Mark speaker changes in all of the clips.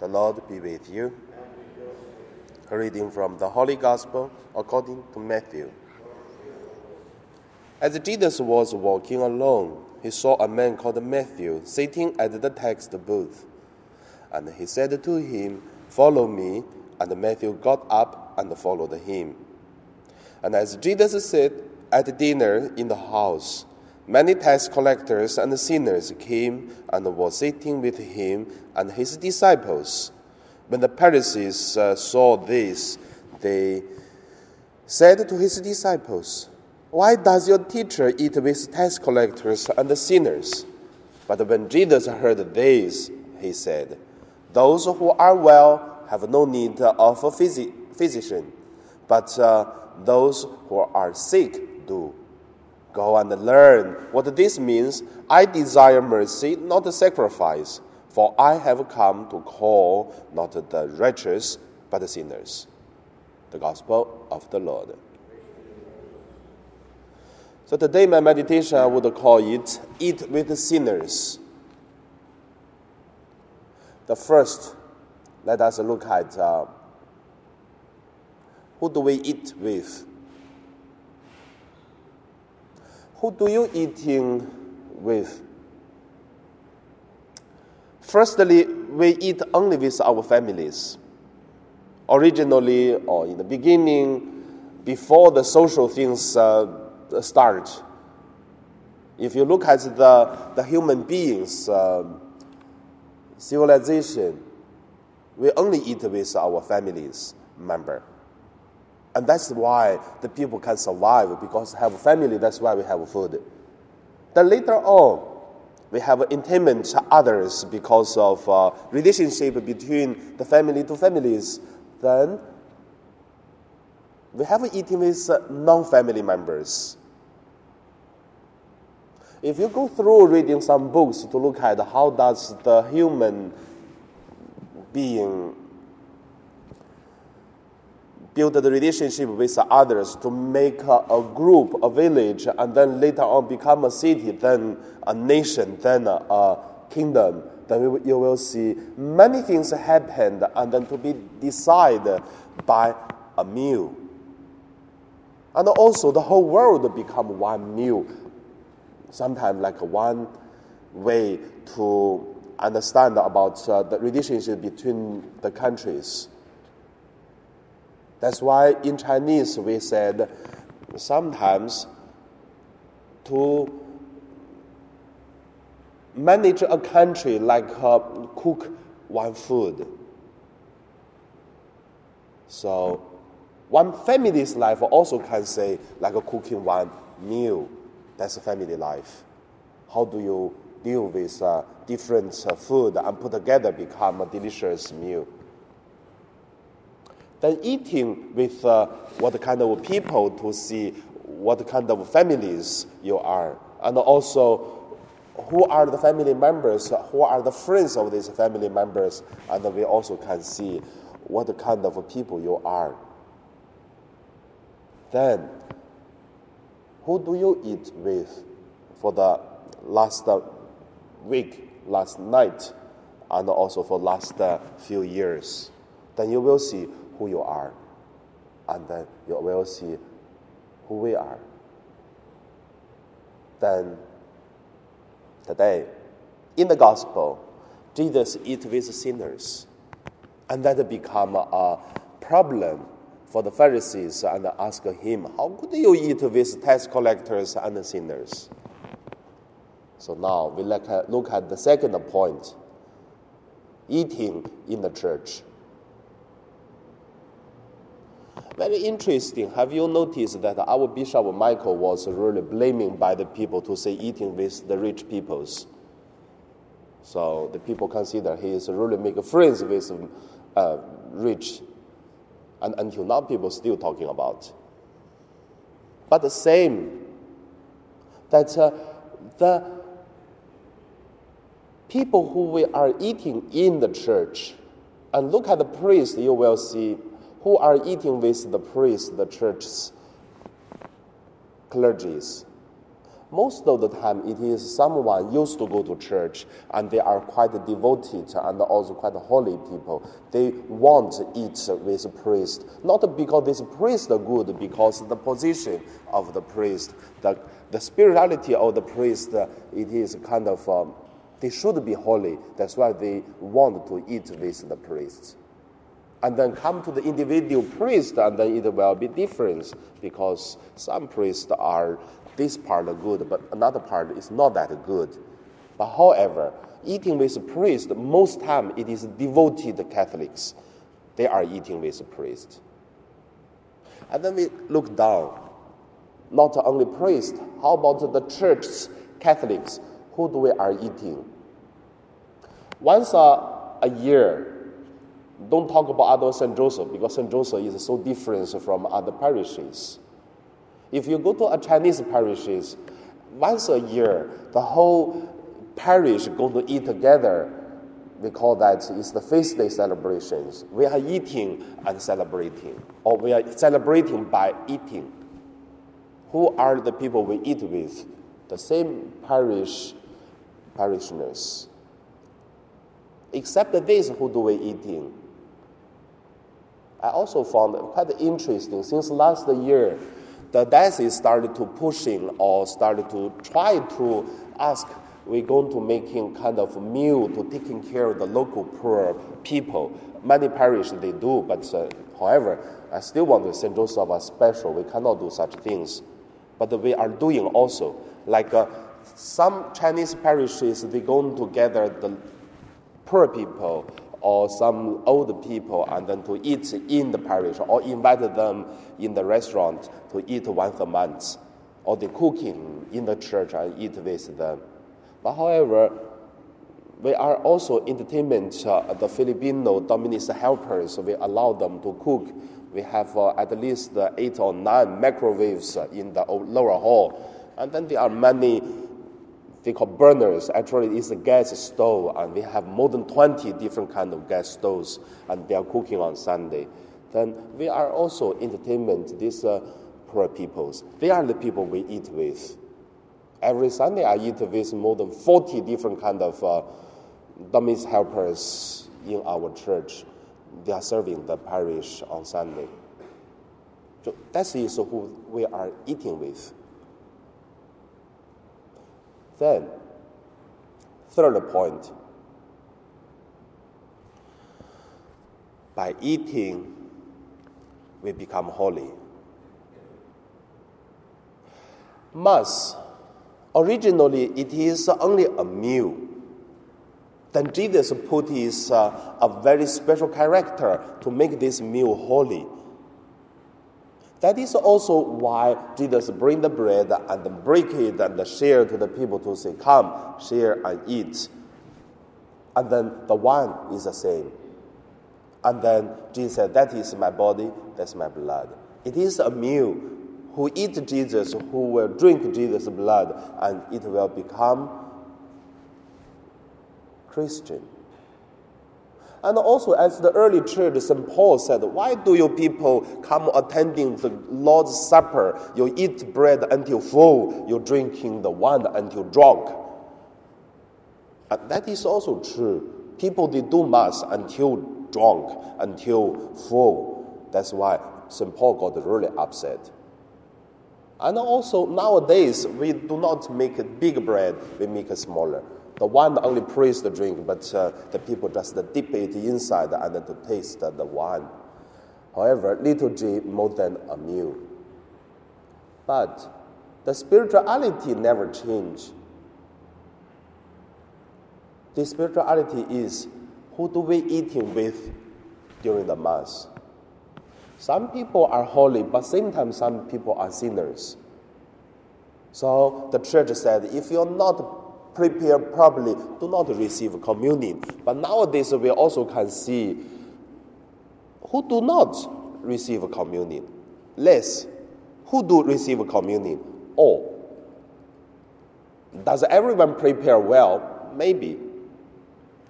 Speaker 1: The Lord be with you. A reading from the Holy Gospel according to Matthew. As Jesus was walking alone, he saw a man called Matthew sitting at the tax booth. And he said to him, Follow me. And Matthew got up and followed him. And as Jesus sat at dinner in the house, many tax collectors and sinners came and were sitting with him and his disciples. When the Pharisees uh, saw this, they said to his disciples, Why does your teacher eat with tax collectors and sinners? But when Jesus heard this, he said, Those who are well have no need of a physi- physician, but uh, those who are sick do. Go and learn what this means. I desire mercy, not a sacrifice, for I have come to call not the righteous, but the sinners. The Gospel of the Lord. So today, my meditation, I would call it Eat with Sinners. The first, let us look at uh, who do we eat with? Who do you eating with? Firstly, we eat only with our families. Originally, or in the beginning, before the social things uh, start, if you look at the, the human beings' uh, civilization, we only eat with our families member. And that's why the people can survive because have a family, that's why we have food. Then later on, we have intimate others because of uh, relationship between the family to families. Then we have eating with non-family members. If you go through reading some books to look at how does the human being build the relationship with others to make a, group, a village, and then later on become a city, then a nation, then a, kingdom, then you will see many things happen and then to be decided by a meal. And also the whole world become one meal. Sometimes like one way to understand about uh, the relationship between the countries. That's why in Chinese we said sometimes to manage a country like uh, cook one food. So one family's life also can say like a cooking one meal. That's a family life. How do you deal with uh, different uh, food and put together become a delicious meal? Then eating with uh, what kind of people to see what kind of families you are, and also who are the family members, who are the friends of these family members, and we also can see what kind of people you are. Then, who do you eat with for the last week, last night, and also for last few years? Then you will see who you are, and then you will see who we are. Then, today, in the gospel, Jesus eat with sinners, and that become a problem for the Pharisees and ask him, How could you eat with tax collectors and sinners? So now we look at, look at the second point eating in the church. Very interesting. Have you noticed that our Bishop Michael was really blaming by the people to say eating with the rich peoples? So the people consider he is really make friends with uh, rich, and until now people still talking about. But the same that uh, the people who we are eating in the church, and look at the priest, you will see who are eating with the priests, the church's clergies. Most of the time, it is someone used to go to church and they are quite devoted and also quite holy people. They want to eat with priest, not because this priest is good, because the position of the priest, the, the spirituality of the priest, it is kind of, um, they should be holy. That's why they want to eat with the priests and then come to the individual priest, and then it will be different because some priests are this part good, but another part is not that good. But however, eating with priest, most time it is devoted Catholics. They are eating with priest. And then we look down. Not only priest, how about the church's Catholics? Who do we are eating? Once a, a year, don't talk about other St. Joseph because St. Joseph is so different from other parishes. If you go to a Chinese parishes, once a year, the whole parish go to eat together. We call that is the feast day celebrations. We are eating and celebrating, or we are celebrating by eating. Who are the people we eat with? The same parish parishioners. Except this, who do we eating? I also found quite interesting since last year, the diocese started to pushing or started to try to ask we're going to making kind of meal to taking care of the local poor people. Many parishes they do, but uh, however, I still want to St. Joseph as special. We cannot do such things, but we are doing also like uh, some Chinese parishes they going to gather the poor people or some old people and then to eat in the parish or invite them in the restaurant to eat once a month or they cooking in the church and eat with them. But however, we are also entertainment uh, the Filipino Dominican helpers. We allow them to cook. We have uh, at least eight or nine microwaves in the lower hall. And then there are many they call burners. Actually, it's a gas stove, and we have more than 20 different kind of gas stoves, and they are cooking on Sunday. Then we are also entertainment. These uh, poor peoples, they are the people we eat with. Every Sunday, I eat with more than 40 different kind of uh, dummies helpers in our church. They are serving the parish on Sunday. So that is who we are eating with. Then, third point by eating, we become holy. Mass, originally, it is only a meal. Then Jesus put his uh, a very special character to make this meal holy. That is also why Jesus bring the bread and break it and share to the people to say, Come, share and eat. And then the wine is the same. And then Jesus said, That is my body, that's my blood. It is a meal. Who eat Jesus, who will drink Jesus' blood, and it will become Christian. And also, as the early church, St. Paul said, Why do you people come attending the Lord's Supper? You eat bread until full, you drinking the wine until drunk. And that is also true. People they do mass until drunk, until full. That's why St. Paul got really upset. And also nowadays we do not make a big bread, we make a smaller. The wine only priest drink, but uh, the people just dip it inside and to taste the wine. However, liturgy more than a meal. But the spirituality never change. The spirituality is who do we eating with during the mass? Some people are holy, but same time some people are sinners. So the church said, if you're not prepare properly, do not receive communion. But nowadays, we also can see who do not receive communion. Less. Who do receive communion? All. Does everyone prepare well? Maybe.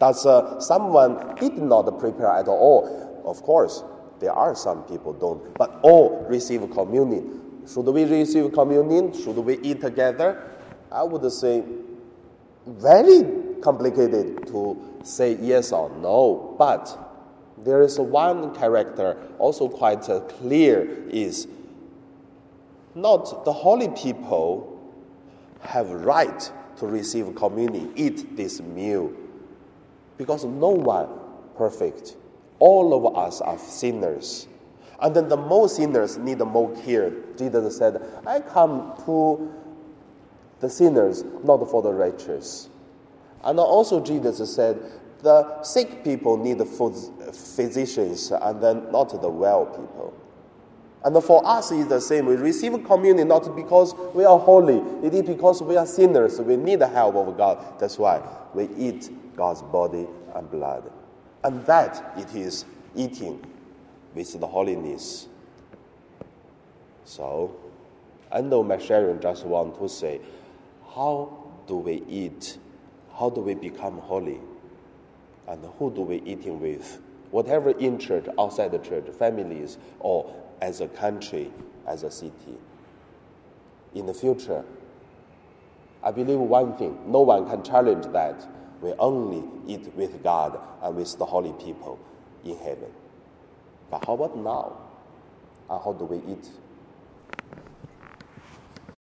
Speaker 1: Does uh, someone did not prepare at all? Of course, there are some people don't, but all receive communion. Should we receive communion? Should we eat together? I would say, very complicated to say yes or no, but there is one character also quite clear is not the holy people have right to receive communion, eat this meal, because no one perfect. All of us are sinners. And then the more sinners need the more care. Jesus said, I come to the sinners, not for the righteous. And also Jesus said, the sick people need the physicians and then not the well people. And for us, it's the same. We receive communion not because we are holy, it is because we are sinners. We need the help of God. That's why we eat God's body and blood. And that it is eating with the holiness. So, I know my sharing just want to say, how do we eat? How do we become holy? And who do we eating with? Whatever in church, outside the church, families, or as a country, as a city. In the future, I believe one thing no one can challenge that. We only eat with God and with the holy people in heaven. But how about now? And how do we eat